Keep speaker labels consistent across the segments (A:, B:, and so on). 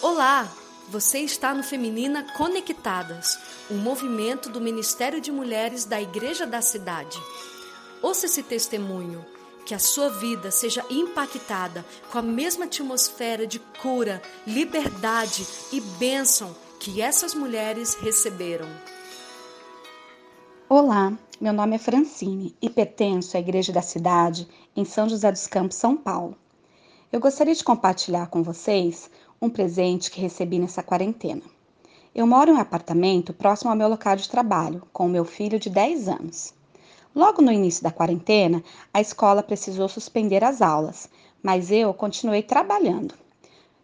A: Olá, você está no Feminina Conectadas, um movimento do Ministério de Mulheres da Igreja da Cidade. Ouça esse testemunho, que a sua vida seja impactada com a mesma atmosfera de cura, liberdade e bênção que essas mulheres receberam.
B: Olá, meu nome é Francine e pertenço à Igreja da Cidade em São José dos Campos, São Paulo. Eu gostaria de compartilhar com vocês um presente que recebi nessa quarentena. Eu moro em um apartamento próximo ao meu local de trabalho, com o meu filho de 10 anos. Logo no início da quarentena, a escola precisou suspender as aulas, mas eu continuei trabalhando.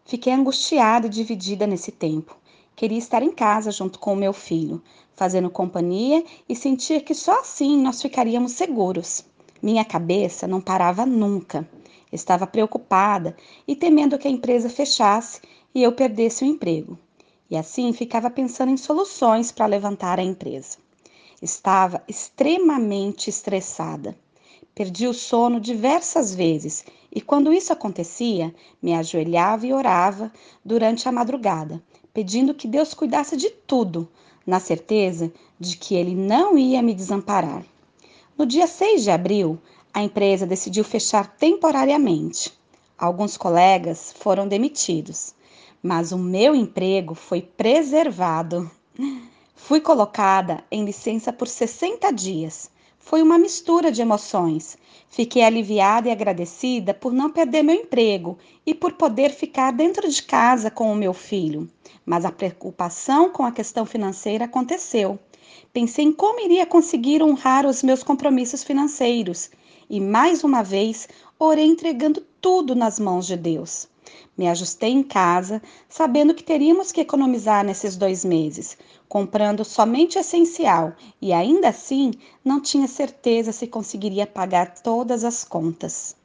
B: Fiquei angustiada e dividida nesse tempo. Queria estar em casa junto com o meu filho, fazendo companhia e sentir que só assim nós ficaríamos seguros. Minha cabeça não parava nunca. Estava preocupada e temendo que a empresa fechasse e eu perdesse o emprego. E assim ficava pensando em soluções para levantar a empresa. Estava extremamente estressada. Perdi o sono diversas vezes e, quando isso acontecia, me ajoelhava e orava durante a madrugada, pedindo que Deus cuidasse de tudo, na certeza de que Ele não ia me desamparar. No dia 6 de abril, a empresa decidiu fechar temporariamente. Alguns colegas foram demitidos, mas o meu emprego foi preservado. Fui colocada em licença por 60 dias. Foi uma mistura de emoções. Fiquei aliviada e agradecida por não perder meu emprego e por poder ficar dentro de casa com o meu filho. Mas a preocupação com a questão financeira aconteceu. Pensei em como iria conseguir honrar os meus compromissos financeiros e mais uma vez orei entregando tudo nas mãos de Deus. Me ajustei em casa, sabendo que teríamos que economizar nesses dois meses, comprando somente o essencial e ainda assim não tinha certeza se conseguiria pagar todas as contas.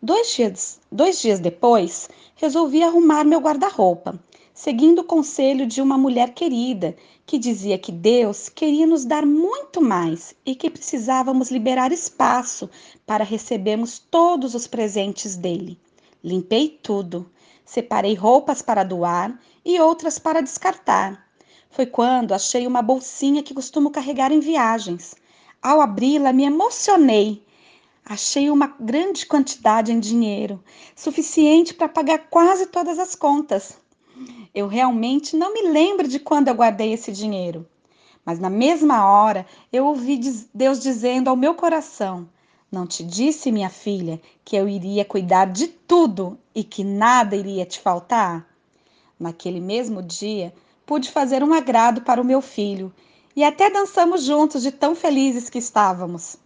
B: Dois dias, dois dias depois, resolvi arrumar meu guarda-roupa seguindo o conselho de uma mulher querida, que dizia que Deus queria nos dar muito mais e que precisávamos liberar espaço para recebermos todos os presentes dele. Limpei tudo, separei roupas para doar e outras para descartar. Foi quando achei uma bolsinha que costumo carregar em viagens. Ao abri-la, me emocionei. Achei uma grande quantidade em dinheiro, suficiente para pagar quase todas as contas. Eu realmente não me lembro de quando eu guardei esse dinheiro. Mas na mesma hora eu ouvi Deus dizendo ao meu coração: Não te disse, minha filha, que eu iria cuidar de tudo e que nada iria te faltar? Naquele mesmo dia, pude fazer um agrado para o meu filho e até dançamos juntos de tão felizes que estávamos.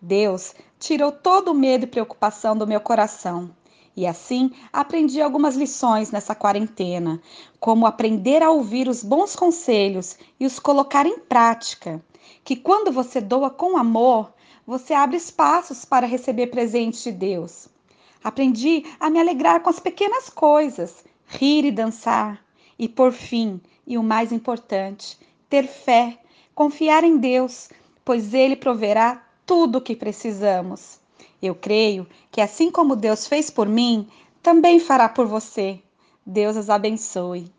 B: Deus tirou todo o medo e preocupação do meu coração e assim aprendi algumas lições nessa quarentena, como aprender a ouvir os bons conselhos e os colocar em prática. Que quando você doa com amor, você abre espaços para receber presentes de Deus. Aprendi a me alegrar com as pequenas coisas, rir e dançar. E por fim, e o mais importante, ter fé, confiar em Deus, pois Ele proverá tudo o que precisamos. Eu creio que assim como Deus fez por mim, também fará por você. Deus as abençoe.